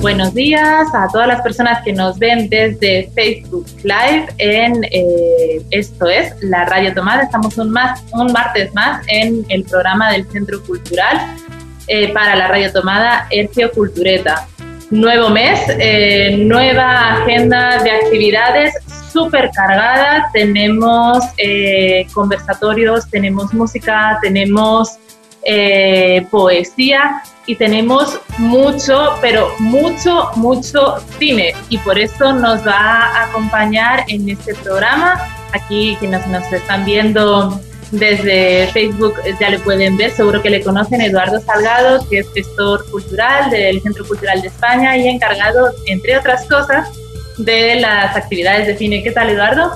Buenos días a todas las personas que nos ven desde Facebook Live en eh, esto es la Radio Tomada. Estamos un, más, un martes más en el programa del Centro Cultural eh, para la Radio Tomada Hercio Cultureta. Nuevo mes, eh, nueva agenda de actividades súper cargada. Tenemos conversatorios, tenemos música, tenemos poesía y tenemos mucho, pero mucho, mucho cine y por eso nos va a acompañar en este programa. Aquí quienes nos están viendo desde Facebook ya le pueden ver, seguro que le conocen, Eduardo Salgado, que es gestor cultural del Centro Cultural de España y encargado, entre otras cosas, de las actividades de cine. ¿Qué tal, Eduardo?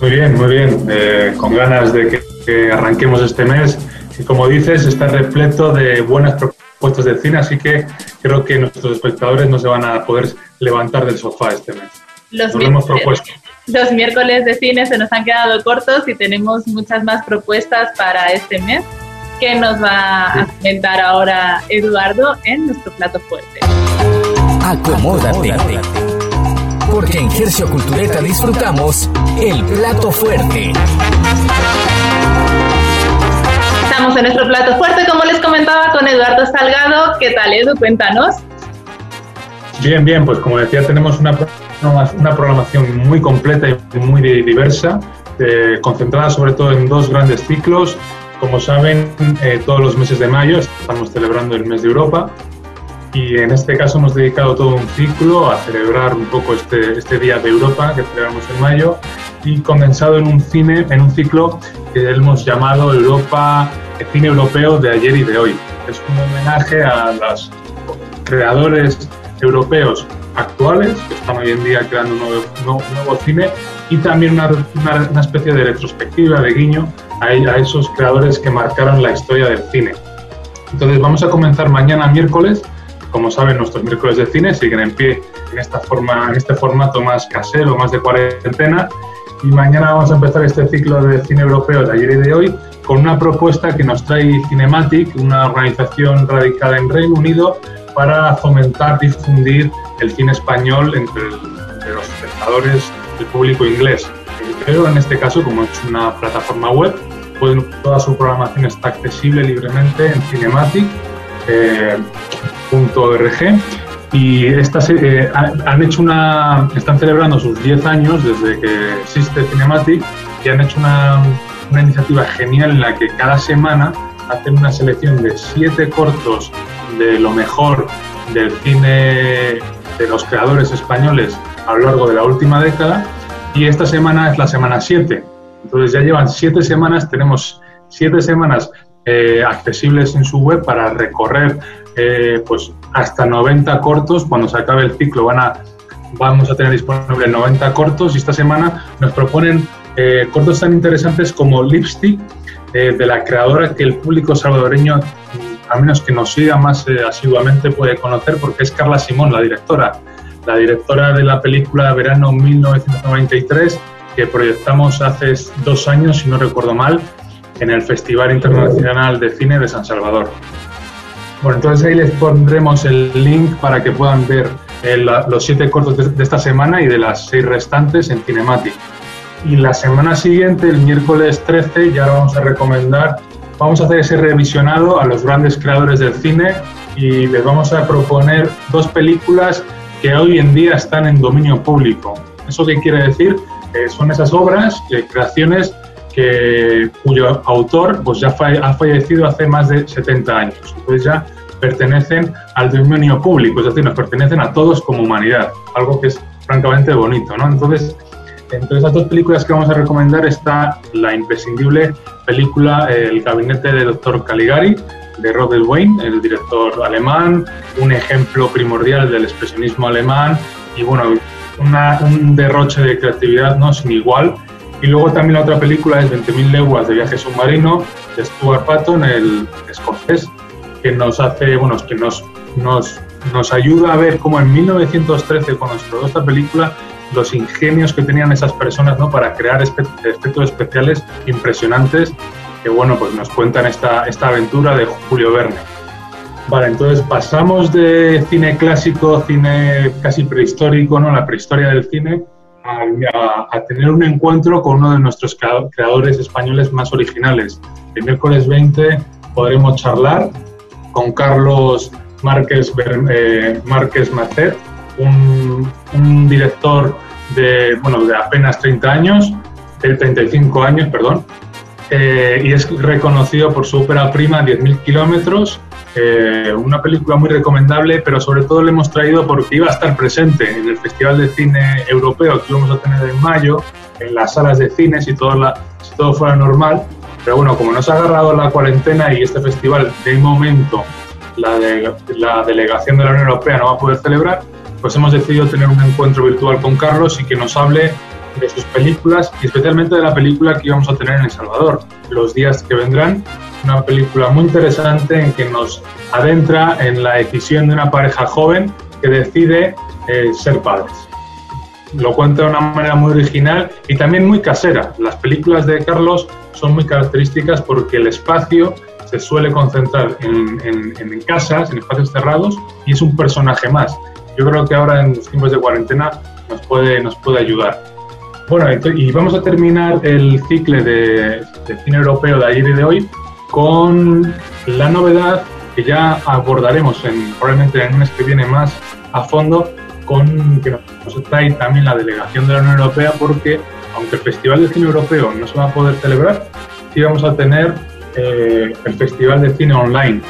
Muy bien, muy bien. Eh, con ganas de que arranquemos este mes y como dices, está repleto de buenas propuestas de cine, así que creo que nuestros espectadores no se van a poder levantar del sofá este mes. Los, hemos propuesto. los miércoles de cine se nos han quedado cortos y tenemos muchas más propuestas para este mes que nos va a comentar ahora Eduardo en nuestro plato fuerte. Acomódate. Porque en Gercio Cultureta disfrutamos el plato fuerte en nuestro plato fuerte, como les comentaba, con Eduardo Salgado. ¿Qué tal, Edu? Cuéntanos. Bien, bien, pues como decía, tenemos una, una programación muy completa y muy diversa, eh, concentrada sobre todo en dos grandes ciclos. Como saben, eh, todos los meses de mayo estamos celebrando el mes de Europa y en este caso hemos dedicado todo un ciclo a celebrar un poco este, este Día de Europa que celebramos en mayo y condensado en un cine, en un ciclo que hemos llamado Europa, cine europeo de ayer y de hoy. Es un homenaje a los creadores europeos actuales que están hoy en día creando un nuevo, cine y también una, una, especie de retrospectiva, de guiño a, a esos creadores que marcaron la historia del cine. Entonces vamos a comenzar mañana miércoles como saben, nuestros miércoles de cine siguen en pie en, esta forma, en este formato más casero, más de cuarentena. Y mañana vamos a empezar este ciclo de cine europeo de ayer y de hoy con una propuesta que nos trae Cinematic, una organización radicada en Reino Unido, para fomentar, difundir el cine español entre, los espectadores del público inglés. Pero en este caso, como es una plataforma web, pues toda su programación está accesible libremente en Cinematic. Eh, y estas, eh, han hecho una, están celebrando sus 10 años desde que existe Cinematic y han hecho una, una iniciativa genial en la que cada semana hacen una selección de 7 cortos de lo mejor del cine de los creadores españoles a lo largo de la última década y esta semana es la semana 7. Entonces ya llevan 7 semanas, tenemos 7 semanas eh, accesibles en su web para recorrer eh, pues hasta 90 cortos. Cuando se acabe el ciclo van a, vamos a tener disponibles 90 cortos y esta semana nos proponen eh, cortos tan interesantes como Lipstick, eh, de la creadora que el público salvadoreño, a menos que nos siga más asiduamente, puede conocer porque es Carla Simón, la directora. La directora de la película Verano 1993, que proyectamos hace dos años, si no recuerdo mal, en el Festival Internacional de Cine de San Salvador. Bueno, entonces ahí les pondremos el link para que puedan ver eh, los siete cortos de, esta semana y de las seis restantes en Cinematic. Y la semana siguiente, el miércoles 13, ya vamos a recomendar, vamos a hacer ese revisionado a los grandes creadores del cine y les vamos a proponer dos películas que hoy en día están en dominio público. ¿Eso qué quiere decir? Eh, son esas obras, eh, creaciones que, cuyo autor pues ya ha fallecido hace más de 70 años. Entonces ya pertenecen al dominio público, es decir, nos pertenecen a todos como humanidad, algo que es francamente bonito. ¿no? Entonces, entre esas dos películas que vamos a recomendar está la imprescindible película El gabinete del doctor Caligari, de Robert Wayne, el director alemán, un ejemplo primordial del expresionismo alemán y bueno, un derroche de creatividad no sin igual. Y luego también la otra película es 20.000 leguas de viaje submarino de Stuart Patton, el escocés, que nos hace, bueno, que nos, nos, nos ayuda a ver cómo en 1913, cuando se rodó esta película, los ingenios que tenían esas personas ¿no? para crear efectos especiales impresionantes que bueno, pues nos cuentan esta, esta aventura de Julio Verne. Vale, entonces pasamos de cine clásico, cine casi prehistórico, ¿no? la prehistoria del cine, a, tener un encuentro con uno de nuestros creadores españoles más originales. El miércoles 20 podremos charlar con Carlos Márquez, eh, Márquez Macet, un, un, director de, bueno, de apenas 30 años, de 35 años, perdón, eh, y es reconocido por su ópera prima 10.000 kilómetros, eh, una película muy recomendable, pero sobre todo le hemos traído porque iba a estar presente en el Festival de Cine Europeo que vamos a tener en mayo, en las salas de cine, si todo, la, si todo fuera normal. Pero bueno, como nos ha agarrado la cuarentena y este festival de momento la, de, la delegación de la Unión Europea no va a poder celebrar, pues hemos decidido tener un encuentro virtual con Carlos y que nos hable de sus películas y especialmente de la película que íbamos a tener en El Salvador, Los días que vendrán, una película muy interesante en que nos adentra en la decisión de una pareja joven que decide eh, ser padres. Lo cuenta de una manera muy original y también muy casera. Las películas de Carlos son muy características porque el espacio se suele concentrar en, en casas, en espacios cerrados, y es un personaje más. Yo creo que ahora en los tiempos de cuarentena nos puede, nos puede ayudar. Bueno, y vamos a terminar el ciclo de, cine europeo de ayer y de hoy con la novedad que ya abordaremos en, probablemente en un mes que viene más a fondo, con que nos trae también la delegación de la Unión Europea, porque aunque el Festival de Cine Europeo no se va a poder celebrar, sí vamos a tener eh, el Festival de Cine Online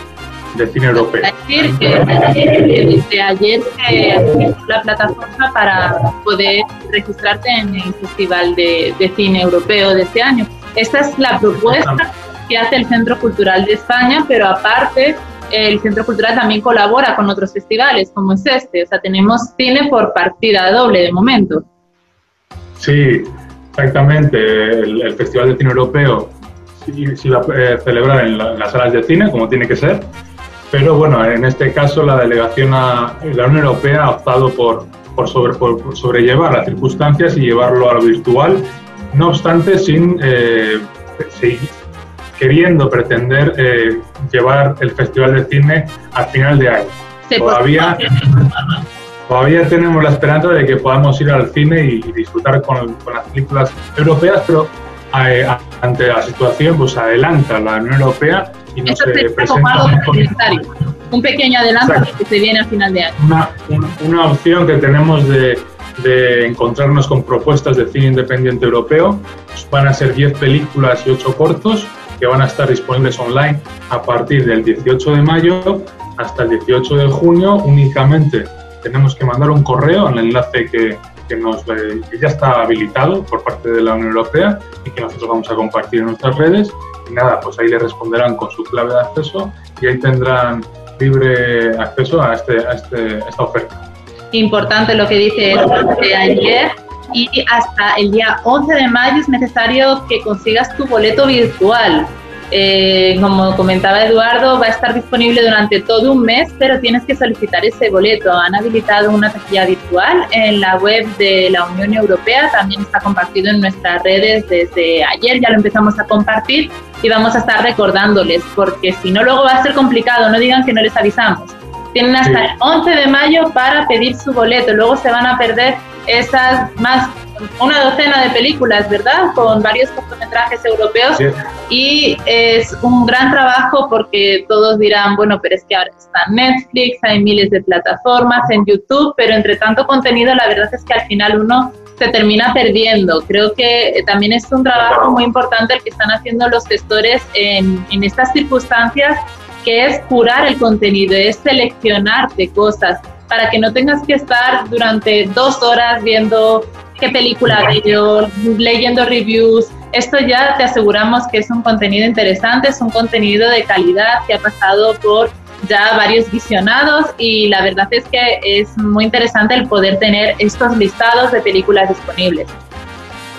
de cine europeo. Decir que desde ayer se la plataforma para poder registrarte en el Festival de, Cine Europeo de este año. Esta es la propuesta que hace el Centro Cultural de España, pero aparte el Centro Cultural también colabora con otros festivales, como es este. O sea, tenemos cine por partida doble de momento. Sí, exactamente. El, Festival de Cine Europeo sí, va a celebrar en, las salas de cine, como tiene que ser, pero bueno, en este caso la delegación a la Unión Europea ha optado por, por, sobre, por, sobrellevar las circunstancias y llevarlo a lo virtual, no obstante sin eh, queriendo pretender eh, llevar el Festival de Cine al final de año. todavía, todavía tenemos la esperanza de que podamos ir al cine y, disfrutar con, con, las películas europeas, pero eh, ante la situación pues adelanta la Unión Europea y no se presenta un pequeño adelanto que se viene a final de año. Una, una, opción que tenemos de, de, encontrarnos con propuestas de cine independiente europeo. Pues van a ser 10 películas y 8 cortos que van a estar disponibles online a partir del 18 de mayo hasta el 18 de junio. Únicamente tenemos que mandar un correo al enlace que, que, nos, eh, que ya está habilitado por parte de la Unión Europea y que nosotros vamos a compartir en nuestras redes y nada, pues ahí le responderán con su clave de acceso y ahí tendrán libre acceso a, este, a, este, esta oferta. Importante lo que dice de ayer y hasta el día 11 de mayo es necesario que consigas tu boleto virtual. Eh, como comentaba Eduardo, va a estar disponible durante todo un mes, pero tienes que solicitar ese boleto. Han habilitado una taquilla virtual en la web de la Unión Europea, también está compartido en nuestras redes desde ayer, ya lo empezamos a compartir y vamos a estar recordándoles, porque si no luego va a ser complicado, no digan que no les avisamos. Tienen hasta el 11 de mayo para pedir su boleto, luego se van a perder esas más una docena de películas, ¿verdad? Con varios cortometrajes europeos y es un gran trabajo porque todos dirán, bueno, pero es que ahora está Netflix, hay miles de plataformas en YouTube, pero entre tanto contenido la verdad es que al final uno se termina perdiendo. Creo que también es un trabajo muy importante el que están haciendo los gestores en, en estas circunstancias, que es curar el contenido, es seleccionarte cosas para que no tengas que estar durante dos horas viendo qué película veo, leyendo reviews. Esto ya te aseguramos que es un contenido interesante, es un contenido de calidad que ha pasado por ya varios visionados y la verdad es que es muy interesante el poder tener estos listados de películas disponibles.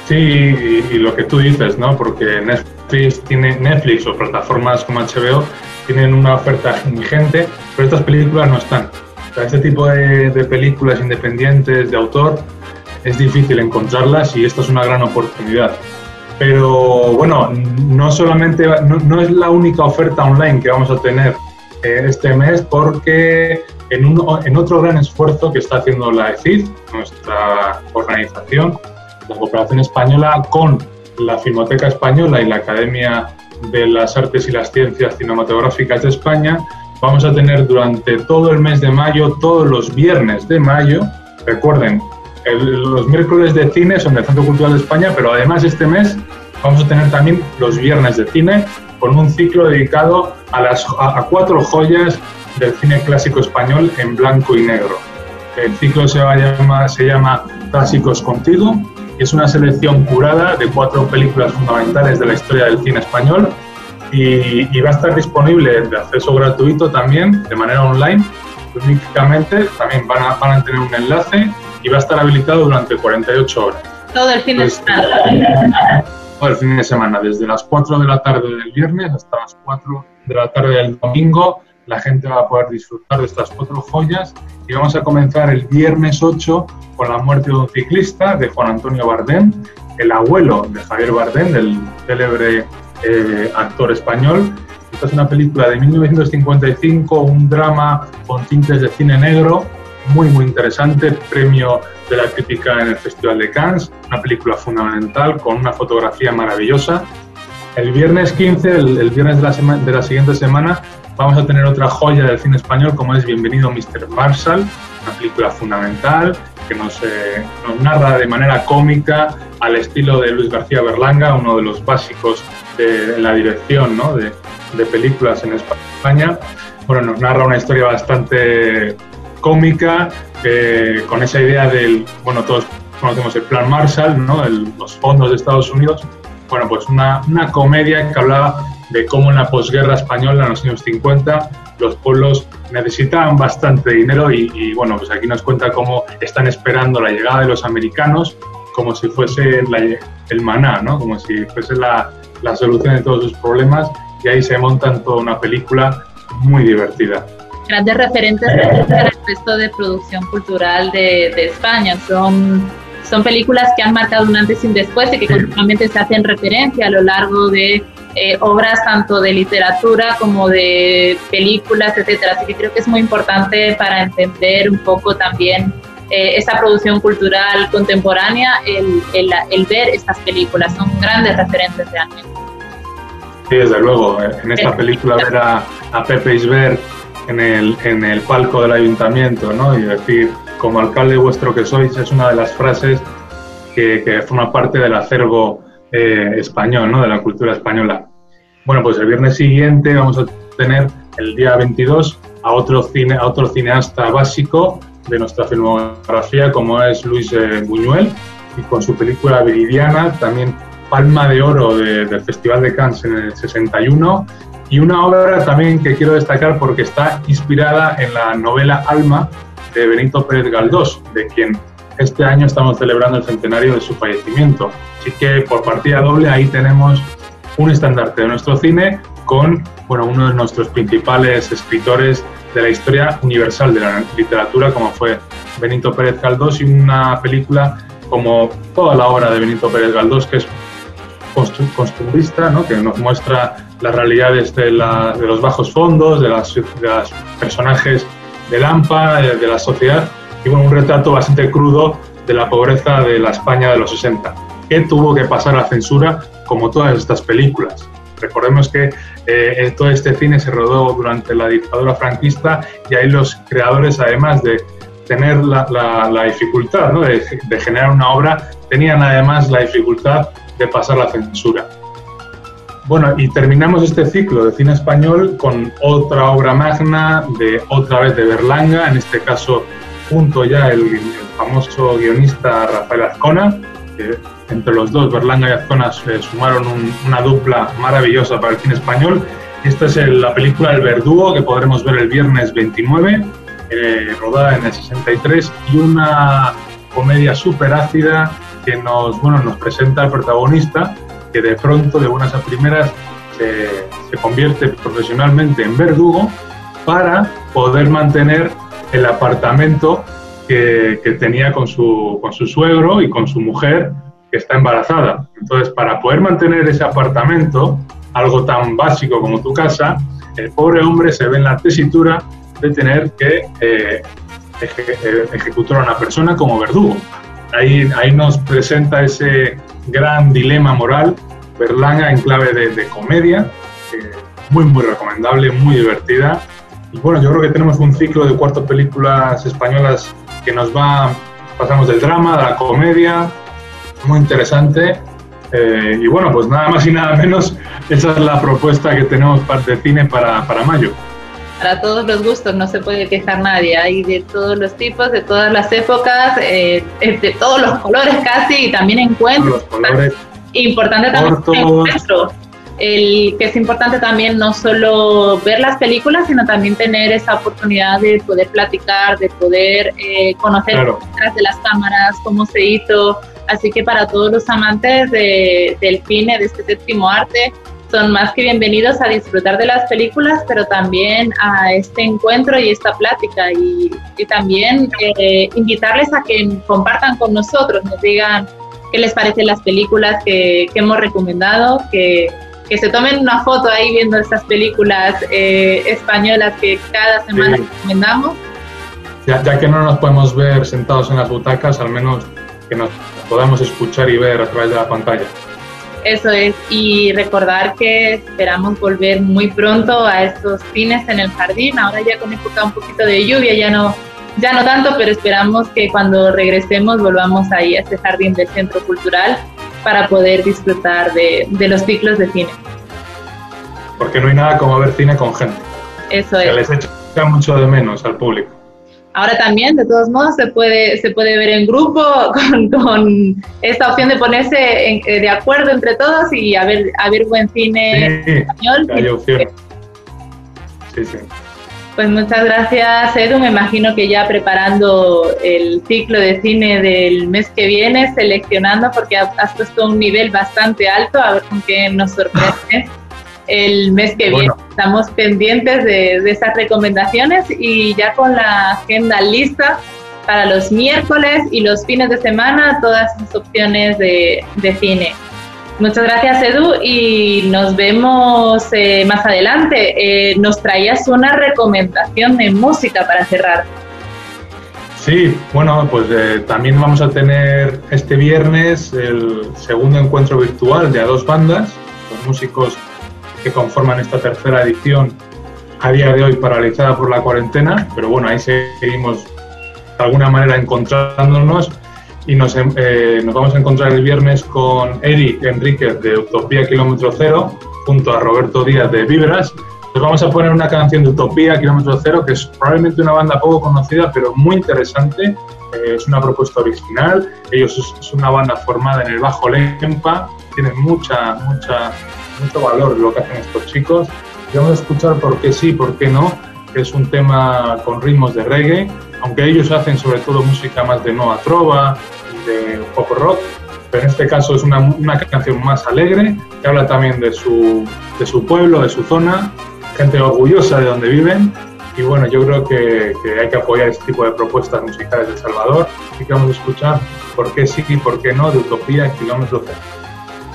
Sí, y, lo que tú dices, ¿no? Porque Netflix tiene Netflix o plataformas como HBO tienen una oferta ingente, pero estas películas no están. O sea, este tipo de, películas independientes de autor es difícil encontrarlas y esta es una gran oportunidad. Pero bueno, no solamente no, es la única oferta online que vamos a tener eh, este mes porque en, en otro gran esfuerzo que está haciendo la ECID, nuestra organización, la cooperación española con la Filmoteca Española y la Academia de las Artes y las Ciencias Cinematográficas de España, vamos a tener durante todo el mes de mayo, todos los viernes de mayo, recuerden, los miércoles de cine son del Centro Cultural de España, pero además este mes vamos a tener también los viernes de cine con un ciclo dedicado a, las, a cuatro joyas del cine clásico español en blanco y negro. El ciclo se, llama, se llama Clásicos Contigo es una selección curada de cuatro películas fundamentales de la historia del cine español y, va a estar disponible de acceso gratuito también, de manera online. Únicamente también van a, van a tener un enlace y va a estar habilitado durante 48 horas. Todo el fin de semana. Todo el fin de semana, desde las 4 de la tarde del viernes hasta las 4 de la tarde del domingo la gente va a poder disfrutar de estas cuatro joyas y vamos a comenzar el viernes 8 con la muerte de un ciclista de Juan Antonio Bardem, el abuelo de Javier Bardem, del célebre eh, actor español. Esta es una película de 1955, un drama con tintes de cine negro, muy muy interesante, premio de la crítica en el Festival de Cannes, una película fundamental con una fotografía maravillosa. El viernes 15, el, viernes de la, de la siguiente semana, vamos a tener otra joya del cine español como es Bienvenido Mr. Marshall, una película fundamental que nos, eh, nos, narra de manera cómica al estilo de Luis García Berlanga, uno de los básicos de, la dirección ¿no? de, de, películas en España. Bueno, nos narra una historia bastante cómica eh, con esa idea del, bueno, todos conocemos el Plan Marshall, ¿no? los fondos de Estados Unidos. Bueno, pues una, una comedia que hablaba de cómo en la posguerra española, en los años 50, los pueblos necesitaban bastante dinero y, bueno, pues aquí nos cuenta cómo están esperando la llegada de los americanos como si fuese el maná, ¿no? Como si fuese la, la solución de todos sus problemas y ahí se montan toda una película muy divertida grandes referentes del resto de producción cultural de, de, España. Son, son películas que han marcado un antes y un después y que continuamente se hacen referencia a lo largo de eh, obras tanto de literatura como de películas, etcétera. Así que creo que es muy importante para entender un poco también eh, esa producción cultural contemporánea, el, el, ver estas películas. Son grandes referentes realmente. Sí, desde luego. En esta película ver a, a Pepe Isbert en el, en el palco del ayuntamiento ¿no? y decir, como alcalde vuestro que sois, es una de las frases que, que forma parte del acervo eh, español, ¿no? de la cultura española. Bueno, pues el viernes siguiente vamos a tener el día 22 a otro, cine, a otro cineasta básico de nuestra filmografía, como es Luis eh, Buñuel, y con su película Viridiana, también Palma de Oro del Festival de Cannes en el 61, y una obra también que quiero destacar porque está inspirada en la novela Alma de Benito Pérez Galdós, de quien este año estamos celebrando el centenario de su fallecimiento. Así que por partida doble ahí tenemos un estandarte de nuestro cine con bueno, uno de nuestros principales escritores de la historia universal de la literatura, como fue Benito Pérez Galdós, y una película como toda la obra de Benito Pérez Galdós, que es costumbrista, ¿no? que nos muestra las realidades de, la, los bajos fondos, de las, de los personajes de Lampa, de, de la sociedad, y bueno, un retrato bastante crudo de la pobreza de la España de los 60, que tuvo que pasar a censura como todas estas películas. Recordemos que eh, todo este cine se rodó durante la dictadura franquista y ahí los creadores, además de tener la, la, dificultad ¿no? de, de, generar una obra, tenían además la dificultad de pasar la censura. Bueno, y terminamos este ciclo de cine español con otra obra magna de otra vez de Berlanga, en este caso junto ya el, famoso guionista Rafael Azcona, que entre los dos, Berlanga y Azcona, sumaron una dupla maravillosa para el cine español. Esta es la película El Verdugo que podremos ver el viernes 29, eh, rodada en el 63, y una comedia súper ácida que nos, bueno, nos presenta al protagonista que de pronto, de buenas a primeras, se, se convierte profesionalmente en verdugo para poder mantener el apartamento que, que, tenía con su, con su suegro y con su mujer que está embarazada. Entonces, para poder mantener ese apartamento, algo tan básico como tu casa, el pobre hombre se ve en la tesitura de tener que eh, eh, ejecutar a una persona como verdugo. Ahí, ahí nos presenta ese gran dilema moral, Berlanga en clave de, comedia, muy, muy recomendable, muy divertida. Y bueno, yo creo que tenemos un ciclo de cuatro películas españolas que nos va, pasamos del drama, de la comedia, muy interesante. Eh, y bueno, pues nada más y nada menos, esa es la propuesta que tenemos de cine para, para mayo. Para todos los gustos, no se puede quejar nadie. Hay de todos los tipos, de todas las épocas, eh, de todos los colores casi, y también encuentros. Importante también encuentro. El que es importante también no solo ver las películas, sino también tener esa oportunidad de poder platicar, de poder eh, conocer detrás de las cámaras, cómo se hizo, Así que para todos los amantes de, del cine, de este séptimo arte, son más que bienvenidos a disfrutar de las películas, pero también a este encuentro y esta plática. Y, también eh, invitarles a que compartan con nosotros, nos digan qué les parecen las películas que, hemos recomendado, que, que, se tomen una foto ahí viendo estas películas eh, españolas que cada semana recomendamos. Ya, ya que no nos podemos ver sentados en las butacas, al menos que nos podamos escuchar y ver a través de la pantalla. Eso es, y recordar que esperamos volver muy pronto a estos fines en el jardín, ahora ya con época un poquito de lluvia, ya no, ya no tanto, pero esperamos que cuando regresemos volvamos ahí a este jardín del Centro Cultural para poder disfrutar de, de los ciclos de cine. Porque no hay nada como ver cine con gente. Eso es. les echa mucho de menos al público. Ahora también, de todos modos, se puede, se puede ver en grupo con, con esta opción de ponerse eh, de acuerdo entre todos y a ver, a ver buen cine español. Hay opción. Sí, sí. Pues muchas gracias, Edu. Me imagino que ya preparando el ciclo de cine del mes que viene, seleccionando, porque has puesto un nivel bastante alto, a ver con qué nos sorprende el mes que viene. Estamos pendientes de, esas recomendaciones y ya con la agenda lista para los miércoles y los fines de semana, todas las opciones de, cine. Muchas gracias Edu y nos vemos eh, más adelante. Eh, nos traías una recomendación de música para cerrar. Sí, bueno, pues eh, también vamos a tener este viernes el segundo encuentro virtual de a dos bandas, los músicos que conforman esta tercera edición a día de hoy paralizada por la cuarentena, pero bueno, ahí seguimos de alguna manera encontrándonos y nos, eh, nos vamos a encontrar el viernes con Eric Enríquez de Utopía Kilómetro Cero junto a Roberto Díaz de Vibras. Les vamos a poner una canción de Utopía Kilómetro Cero que es probablemente una banda poco conocida pero muy interesante. Eh, es una propuesta original. Ellos es, es, una banda formada en el Bajo Lempa, tienen mucha, mucha mucho valor lo que hacen estos chicos. Y vamos a escuchar por qué sí, por qué no, que es un tema con ritmos de reggae, aunque ellos hacen sobre todo música más de Noa Trova de pop rock, pero en este caso es una, canción más alegre, que habla también de su, de su pueblo, de su zona, gente orgullosa de donde viven. Y bueno, yo creo que, hay que apoyar este tipo de propuestas musicales de Salvador. y que vamos a escuchar por qué sí y por qué no de Utopía Kilómetro Cero.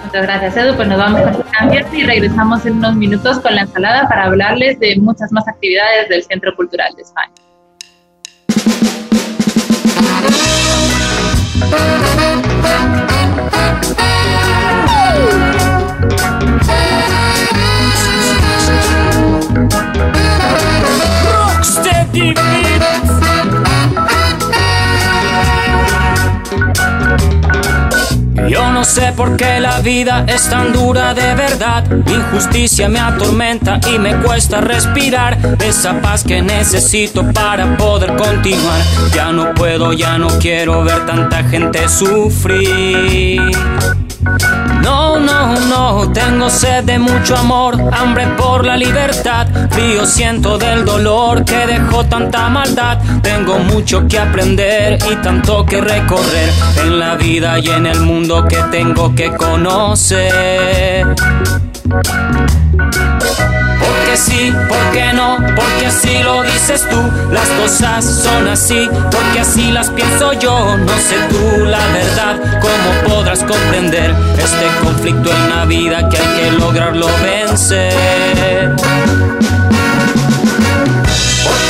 Muchas gracias, Edu. Pues nos vamos a cambiar y regresamos en unos minutos con la ensalada para hablarles de muchas más actividades del Centro Cultural de España. No sé por qué la vida es tan dura de verdad. Injusticia me atormenta y me cuesta respirar. Esa paz que necesito para poder continuar. Ya no puedo, ya no quiero ver tanta gente sufrir. No, no, no, tengo sed de mucho amor, hambre por la libertad, frío siento del dolor que dejó tanta maldad. Tengo mucho que aprender y tanto que recorrer en la vida y en el mundo que tengo que conocer. Porque sí, porque no, porque así lo dices tú. Las cosas son así, porque así las pienso yo. No sé tú la verdad, cómo podrás comprender este conflicto en la vida que hay que lograrlo vencer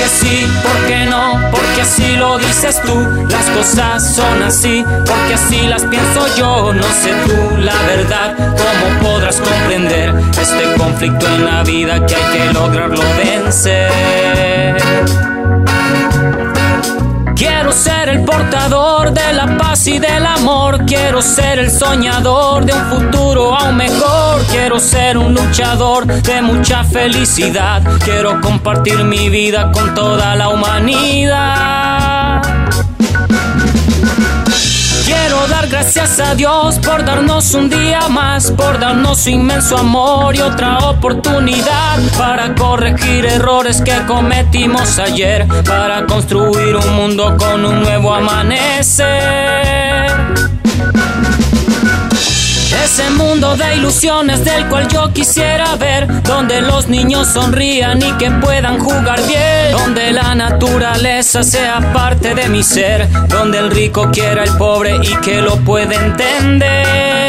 sí, ¿por qué no? Porque así lo dices tú, las cosas son así, porque así las pienso yo, no sé tú la verdad, ¿cómo podrás comprender este conflicto en la vida que hay que lograrlo vencer? Quiero ser el portador de la paz y del amor. Quiero ser el soñador de un futuro aún mejor. Quiero ser un luchador de mucha felicidad. Quiero compartir mi vida con toda la humanidad. Gracias a Dios por darnos un día más, por darnos su inmenso amor y otra oportunidad para corregir errores que cometimos ayer, para construir un mundo con un nuevo amanecer. Ese mundo de ilusiones del cual yo quisiera ver, donde los niños sonrían y que puedan jugar bien, donde la naturaleza sea parte de mi ser, donde el rico quiera al pobre y que lo pueda entender.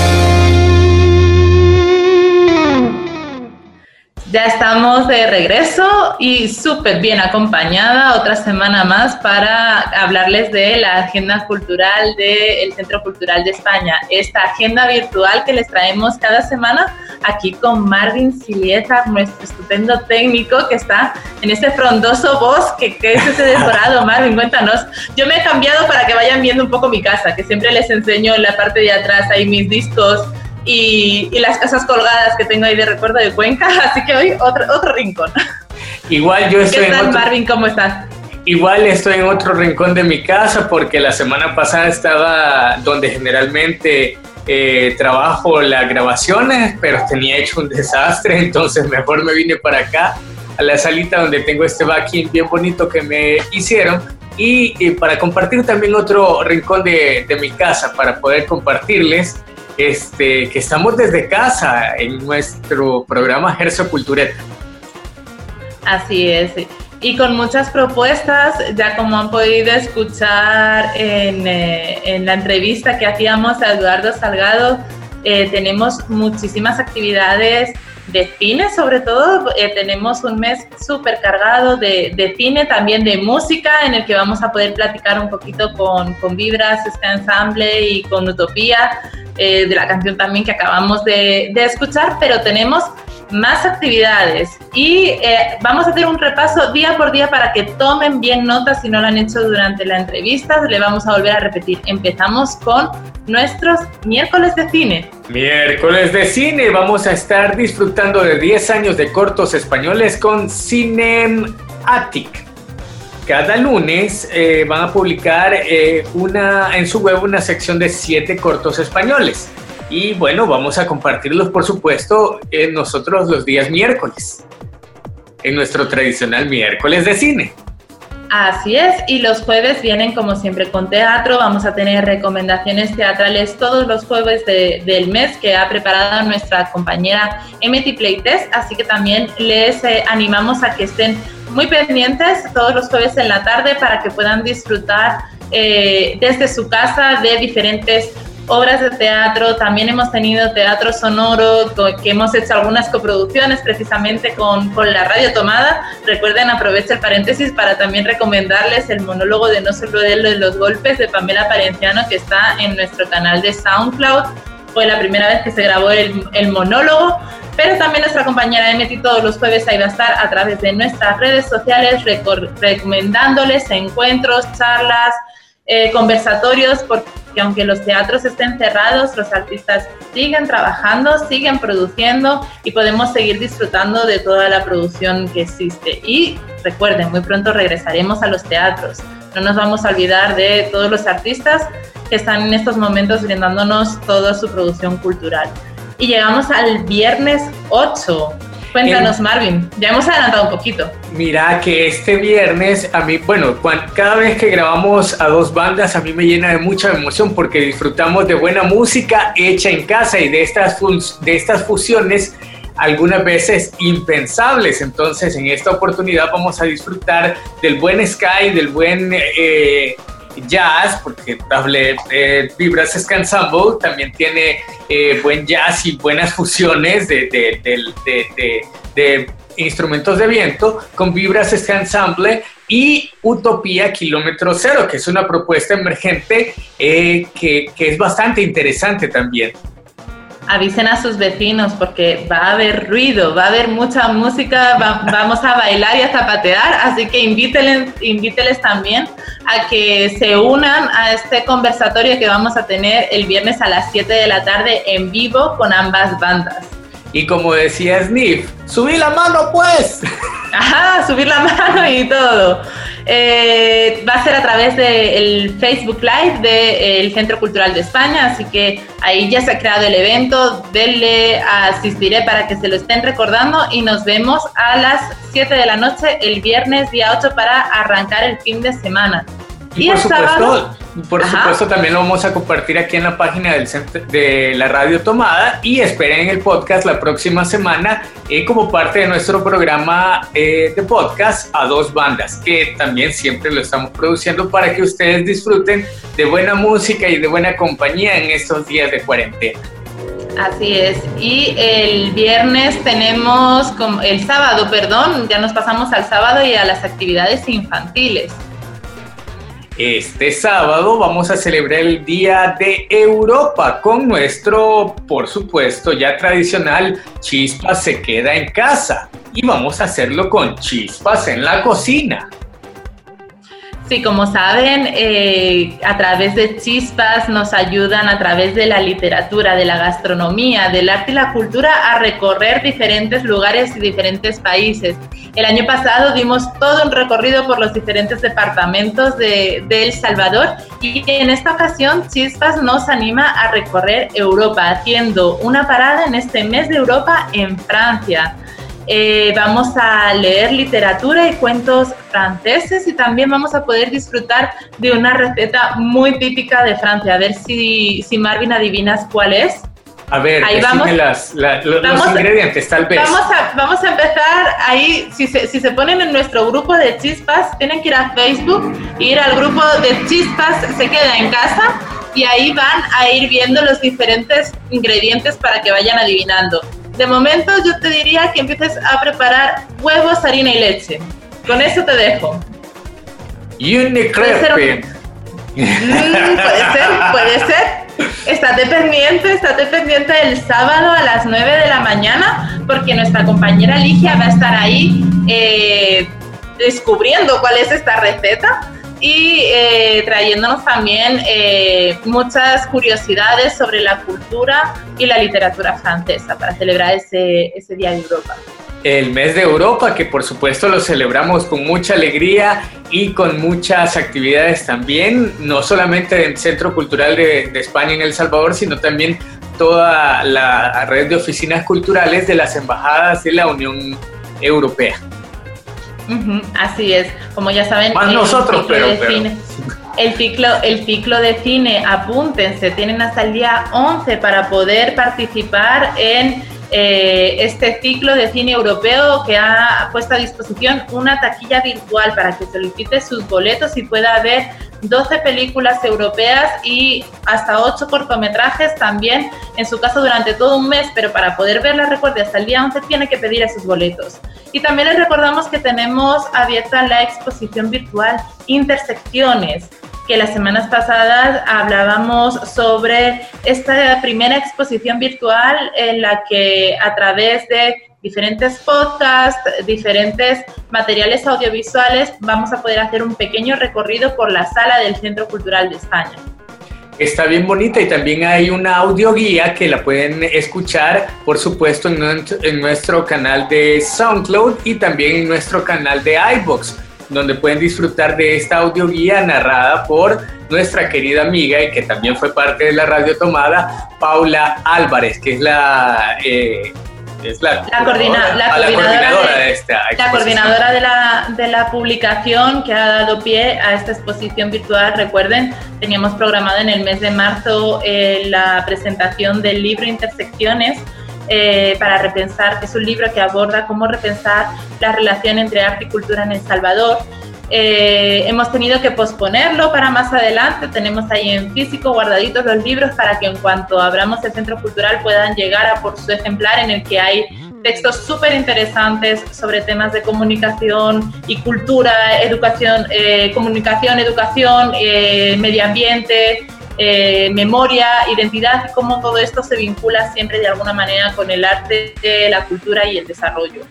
Ya estamos de regreso y súper bien acompañada otra semana más para hablarles de la agenda cultural del Centro Cultural de España. Esta agenda virtual que les traemos cada semana aquí con Marvin Silieta, nuestro estupendo técnico que está en este frondoso bosque que es ese decorado. Marvin, cuéntanos. Yo me he cambiado para que vayan viendo un poco mi casa, que siempre les enseño en la parte de atrás ahí mis discos y, las casas colgadas que tengo ahí de recuerdo de Cuenca, así que hoy otro, otro rincón. Igual yo estoy ¿Qué tal, Marvin? ¿Cómo estás? Igual estoy en otro rincón de mi casa porque la semana pasada estaba donde generalmente eh, trabajo las grabaciones, pero tenía hecho un desastre, entonces mejor me vine para acá, a la salita donde tengo este backing bien bonito que me hicieron y, para compartir también otro rincón de, de, mi casa, para poder compartirles este, que estamos desde casa en nuestro programa Gerso Cultureta. Así es y con muchas propuestas, ya como han podido escuchar en, eh, la entrevista que hacíamos a Eduardo Salgado, eh, tenemos muchísimas actividades de cine sobre todo, eh, tenemos un mes súper cargado de, de, cine, también de música, en el que vamos a poder platicar un poquito con, con Vibras, este ensamble y con Utopía, de la canción también que acabamos de, de escuchar, pero tenemos más actividades y eh, vamos a hacer un repaso día por día para que tomen bien notas si no lo han hecho durante la entrevista. Le vamos a volver a repetir. Empezamos con nuestros miércoles de cine. Miércoles de cine. Vamos a estar disfrutando de 10 años de cortos españoles con Cinematic. Cada lunes eh, van a publicar eh, una, en su web una sección de 7 cortos españoles. Y bueno, vamos a compartirlos, por supuesto, en nosotros los días miércoles, en nuestro tradicional miércoles de cine. Así es, y los jueves vienen como siempre con teatro, vamos a tener recomendaciones teatrales todos los jueves del mes que ha preparado nuestra compañera MT Playtest, así que también les eh, animamos a que estén muy pendientes todos los jueves en la tarde para que puedan disfrutar eh, desde su casa de diferentes obras de teatro, también hemos tenido teatro sonoro, que hemos hecho algunas coproducciones precisamente con, con, la radio tomada. Recuerden, aprovecho el paréntesis para también recomendarles el monólogo de No solo de los golpes de Pamela Parenciano, que está en nuestro canal de SoundCloud. Fue la primera vez que se grabó el, el monólogo, pero también nuestra compañera Emeti todos los jueves ahí va a estar a través de nuestras redes sociales recomendándoles encuentros, charlas, eh, conversatorios, porque aunque los teatros estén cerrados, los artistas siguen trabajando, siguen produciendo y podemos seguir disfrutando de toda la producción que existe. Y recuerden, muy pronto regresaremos a los teatros. No nos vamos a olvidar de todos los artistas que están en estos momentos brindándonos toda su producción cultural. Y llegamos al viernes 8 Cuéntanos, Marvin. Ya hemos adelantado un poquito. Mira que este viernes, a mí, bueno, cada vez que grabamos a dos bandas, a mí me llena de mucha emoción porque disfrutamos de buena música hecha en casa y de estas, de estas fusiones algunas veces impensables. Entonces, en esta oportunidad vamos a disfrutar del buen Sky, del buen eh, jazz, porque hablé de Vibras Ska Ensemble, también tiene eh, buen jazz y buenas fusiones de, instrumentos de viento con Vibras Ska Ensemble y Utopía Kilómetro Cero, que es una propuesta emergente eh, que es bastante interesante también avisen a sus vecinos porque va a haber ruido, va a haber mucha música, vamos a bailar y a zapatear, así que invíteles, también a que se unan a este conversatorio que vamos a tener el viernes a las 7 de la tarde en vivo con ambas bandas. Y como decía Sniff, subir la mano pues. Ajá, subir la mano y todo. Eh, va a ser a través del Facebook Live del Centro Cultural de España, así que ahí ya se ha creado el evento, denle, asistiré para que se lo estén recordando y nos vemos a las 7 de la noche el viernes día 8 para arrancar el fin de semana. Y, por supuesto, por supuesto también lo vamos a compartir aquí en la página del de la radio tomada y esperen el podcast la próxima semana eh, como parte de nuestro programa eh, de podcast a dos bandas que también siempre lo estamos produciendo para que ustedes disfruten de buena música y de buena compañía en estos días de cuarentena. Así es. Y el viernes tenemos, el sábado, perdón, ya nos pasamos al sábado y a las actividades infantiles. Este sábado vamos a celebrar el Día de Europa con nuestro, por supuesto, ya tradicional Chispas se queda en casa. Y vamos a hacerlo con Chispas en la cocina. Sí, como saben, eh, a través de chispas nos ayudan a través de la literatura, de la gastronomía, del arte y la cultura a recorrer diferentes lugares y diferentes países. El año pasado dimos todo un recorrido por los diferentes departamentos de, de El Salvador y en esta ocasión Chispas nos anima a recorrer Europa, haciendo una parada en este mes de Europa en Francia. Eh, vamos a leer literatura y cuentos franceses y también vamos a poder disfrutar de una receta muy típica de Francia. A ver si, si Marvin adivinas cuál es. A ver, ahí vamos, las, los ingredientes, tal vez. Vamos a, vamos a empezar ahí, si se, si se ponen en nuestro grupo de chispas, tienen que ir a Facebook, ir al grupo de chispas, se queda en casa, y ahí van a ir viendo los diferentes ingredientes para que vayan adivinando. De momento yo te diría que empieces a preparar huevos, harina y leche. Con eso te dejo. Y un crepe. Mm, puede ser, puede ser. Estate pendiente, estate pendiente el sábado a las 9 de la mañana, porque nuestra compañera Ligia va a estar ahí eh, descubriendo cuál es esta receta y eh, trayéndonos también eh, muchas curiosidades sobre la cultura y la literatura francesa para celebrar ese, ese Día de Europa. El mes de Europa, que por supuesto lo celebramos con mucha alegría y con muchas actividades también, no solamente en Centro Cultural de, de España en El Salvador, sino también toda la red de oficinas culturales de las embajadas de la Unión Europea así es, como ya saben, el nosotros, pero, el ciclo, el ciclo de cine, apúntense, tienen hasta el día 11 para poder participar en eh, este ciclo de cine europeo que ha puesto a disposición una taquilla virtual para que solicite sus boletos y pueda ver 12 películas europeas y hasta 8 cortometrajes también, en su caso durante todo un mes, pero para poder verla, recuerde, hasta el día 11 tiene que pedir esos boletos. Y también les recordamos que tenemos abierta la exposición virtual Intersecciones, que las semanas pasadas hablábamos sobre esta primera exposición virtual en la que a través de diferentes podcasts, diferentes materiales audiovisuales, vamos a poder hacer un pequeño recorrido por la sala del Centro Cultural de España. Está bien bonita y también hay una audioguía que la pueden escuchar, por supuesto, en nuestro, canal de SoundCloud y también en nuestro canal de iBox, donde pueden disfrutar de esta audioguía narrada por nuestra querida amiga y que también fue parte de la radio tomada, Paula Álvarez, que es la eh, es la, coordinadora, de, esta La coordinadora de la, de la publicación que ha dado pie a esta exposición virtual. Recuerden, teníamos programado en el mes de marzo eh, la presentación del libro Intersecciones. Eh, para repensar, que es un libro que aborda cómo repensar la relación entre arte y cultura en El Salvador. Eh, hemos tenido que posponerlo para más adelante. Tenemos ahí en físico guardaditos los libros para que en cuanto abramos el centro cultural puedan llegar a por su ejemplar en el que hay textos súper interesantes sobre temas de comunicación y cultura, educación, eh, comunicación, educación, eh, medio ambiente, memoria, identidad y cómo todo esto se vincula siempre de alguna manera con el arte, la cultura y el desarrollo.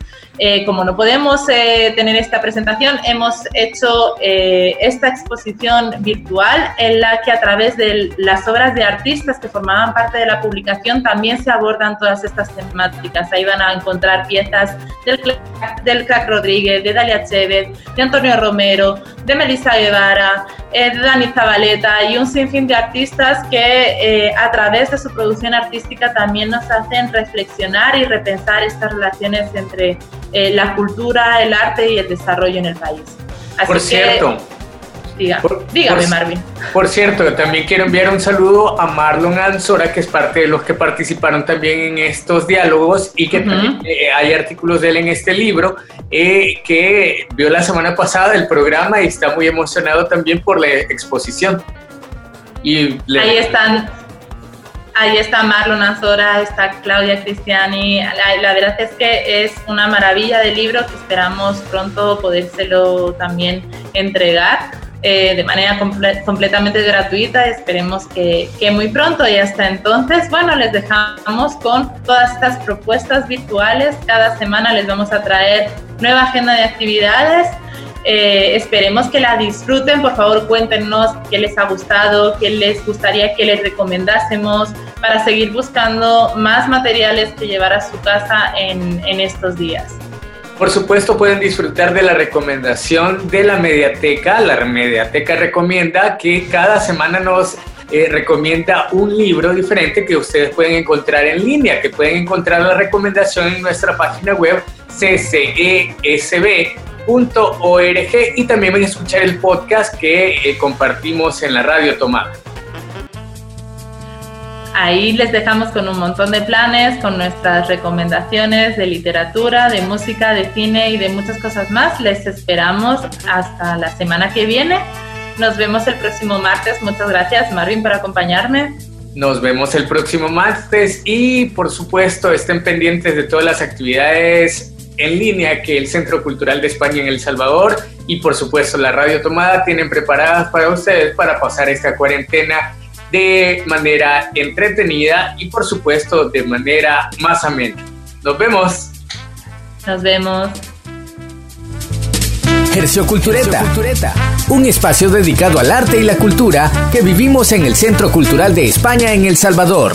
Eh, como no podemos eh, tener esta presentación, hemos hecho eh, esta exposición virtual en la que a través de las obras de artistas que formaban parte de la publicación también se abordan todas estas temáticas. Ahí van a encontrar piezas del, del Crack Rodríguez, de Dalia Chévez, de Antonio Romero, de Melissa Guevara, de Dani Zabaleta y un sinfín de artistas que a través de su producción artística también nos hacen reflexionar y repensar estas relaciones entre eh, la cultura, el arte y el desarrollo en el país. por cierto, dígame Marvin. Por cierto, también quiero enviar un saludo a Marlon Ansora, que es parte de los que participaron también en estos diálogos y que también eh, hay artículos de él en este libro, eh, que vio la semana pasada el programa y está muy emocionado también por la exposición. Y Ahí están Ahí está Marlon Azora, está Claudia Cristiani. La, verdad es que es una maravilla de libro que esperamos pronto podérselo también entregar. Eh, de manera completamente gratuita. Esperemos que, que, muy pronto y hasta entonces, bueno, les dejamos con todas estas propuestas virtuales. Cada semana les vamos a traer nueva agenda de actividades. Eh, esperemos que la disfruten. Por favor, cuéntenos qué les ha gustado, qué les gustaría que les recomendásemos para seguir buscando más materiales que llevar a su casa en, en estos días. Por supuesto, pueden disfrutar de la recomendación de la mediateca. La mediateca recomienda que cada semana nos eh, recomienda un libro diferente que ustedes pueden encontrar en línea, que pueden encontrar la recomendación en nuestra página web ccesb .org y también van a escuchar el podcast que eh, compartimos en la radio Tomada. Ahí les dejamos con un montón de planes, con nuestras recomendaciones de literatura, de música, de cine y de muchas cosas más. Les esperamos hasta la semana que viene. Nos vemos el próximo martes. Muchas gracias, Marvin, por acompañarme. Nos vemos el próximo martes y por supuesto estén pendientes de todas las actividades en línea que el Centro Cultural de España en El Salvador y por supuesto la Radio Tomada tienen preparadas para ustedes para pasar esta cuarentena de manera entretenida y por supuesto de manera más amena. Nos vemos. Nos vemos. Hercio Cultureta, un espacio dedicado al arte y la cultura que vivimos en el Centro Cultural de España en El Salvador.